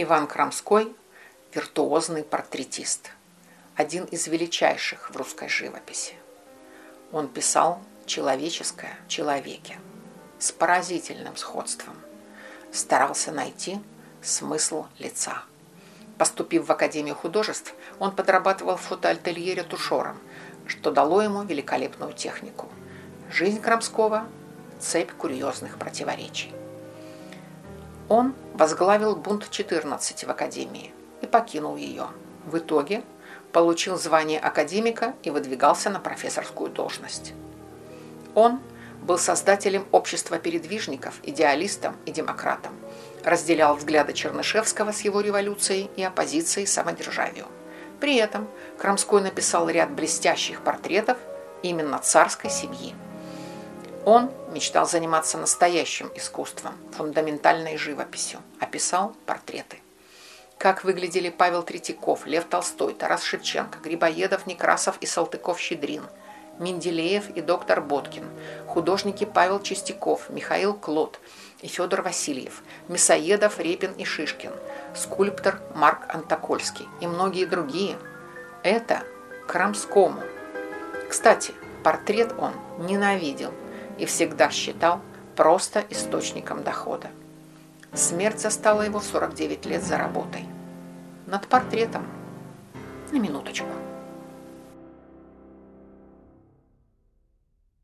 Иван Крамской – виртуозный портретист, один из величайших в русской живописи. Он писал человеческое в человеке с поразительным сходством. Старался найти смысл лица. Поступив в Академию художеств, он подрабатывал в фотоательере тушером, что дало ему великолепную технику. Жизнь Крамского – цепь курьезных противоречий. Он возглавил бунт 14 в Академии и покинул ее. В итоге получил звание академика и выдвигался на профессорскую должность. Он был создателем общества передвижников, идеалистом и демократом – разделял взгляды Чернышевского с его революцией и оппозицией самодержавию. При этом Крамской написал ряд блестящих портретов именно царской семьи. Он мечтал заниматься настоящим искусством, фундаментальной живописью, описал портреты. Как выглядели Павел Третьяков, Лев Толстой, Тарас Шевченко, Грибоедов, Некрасов и Салтыков-Щедрин, Менделеев и доктор Боткин, художники Павел Чистяков, Михаил Клод – и Федор Васильев, Мясоедов, Репин и Шишкин, скульптор Марк Антокольский и многие другие. Это Крамскому. Кстати, портрет он ненавидел и всегда считал просто источником дохода. Смерть застала его в 49 лет за работой. Над портретом. На минуточку.